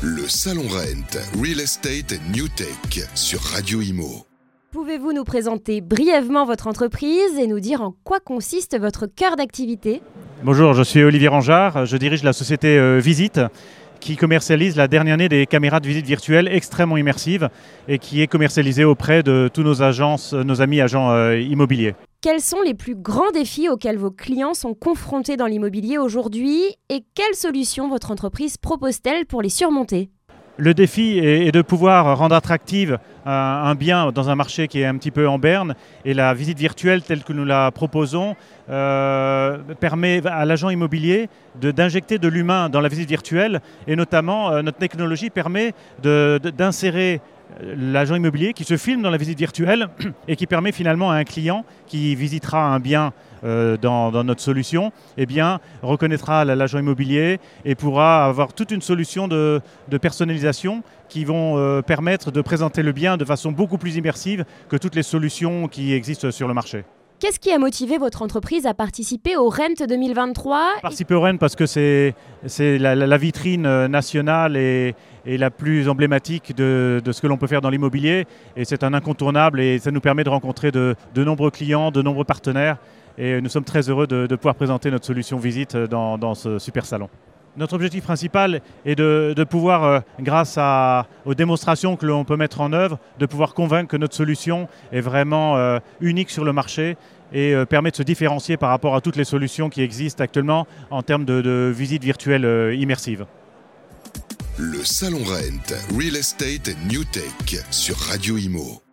Le Salon Rent, Real Estate New Tech sur Radio Imo. Pouvez-vous nous présenter brièvement votre entreprise et nous dire en quoi consiste votre cœur d'activité? Bonjour, je suis Olivier Rangeard, je dirige la société euh, Visite qui commercialise la dernière année des caméras de visite virtuelle extrêmement immersives et qui est commercialisée auprès de tous nos agences, nos amis agents euh, immobiliers. Quels sont les plus grands défis auxquels vos clients sont confrontés dans l'immobilier aujourd'hui et quelles solutions votre entreprise propose-t-elle pour les surmonter? Le défi est de pouvoir rendre attractif un bien dans un marché qui est un petit peu en berne et la visite virtuelle telle que nous la proposons euh, permet à l'agent immobilier d'injecter de, l'humain dans la visite virtuelle et notamment euh, notre technologie permet d'insérer l'agent immobilier qui se filme dans la visite virtuelle et qui permet finalement à un client qui visitera un bien euh, dans, notre solution, eh reconnaîtra l'agent immobilier et pourra avoir toute une solution de, personnalisation qui vont euh, permettre de présenter le bien de façon beaucoup plus immersive que toutes les solutions qui existent sur le marché. Qu'est-ce qui a motivé votre entreprise à participer au RENT 2023 Participer au RENT parce que c'est la, vitrine euh, nationale et, la plus emblématique de, ce que l'on peut faire dans l'immobilier. Et c'est un incontournable et ça nous permet de rencontrer de, nombreux clients, de nombreux partenaires. Et nous sommes très heureux de, pouvoir présenter notre solution visite dans ce super salon. Notre objectif principal est de, pouvoir, euh, grâce aux démonstrations que l'on peut mettre en œuvre, de pouvoir convaincre que notre solution est vraiment euh, unique sur le marché et euh, permet de se différencier par rapport à toutes les solutions qui existent actuellement en termes de, de visite virtuelle immersive. Le Salon Rent, Real Estate New Tech sur Radio Imo.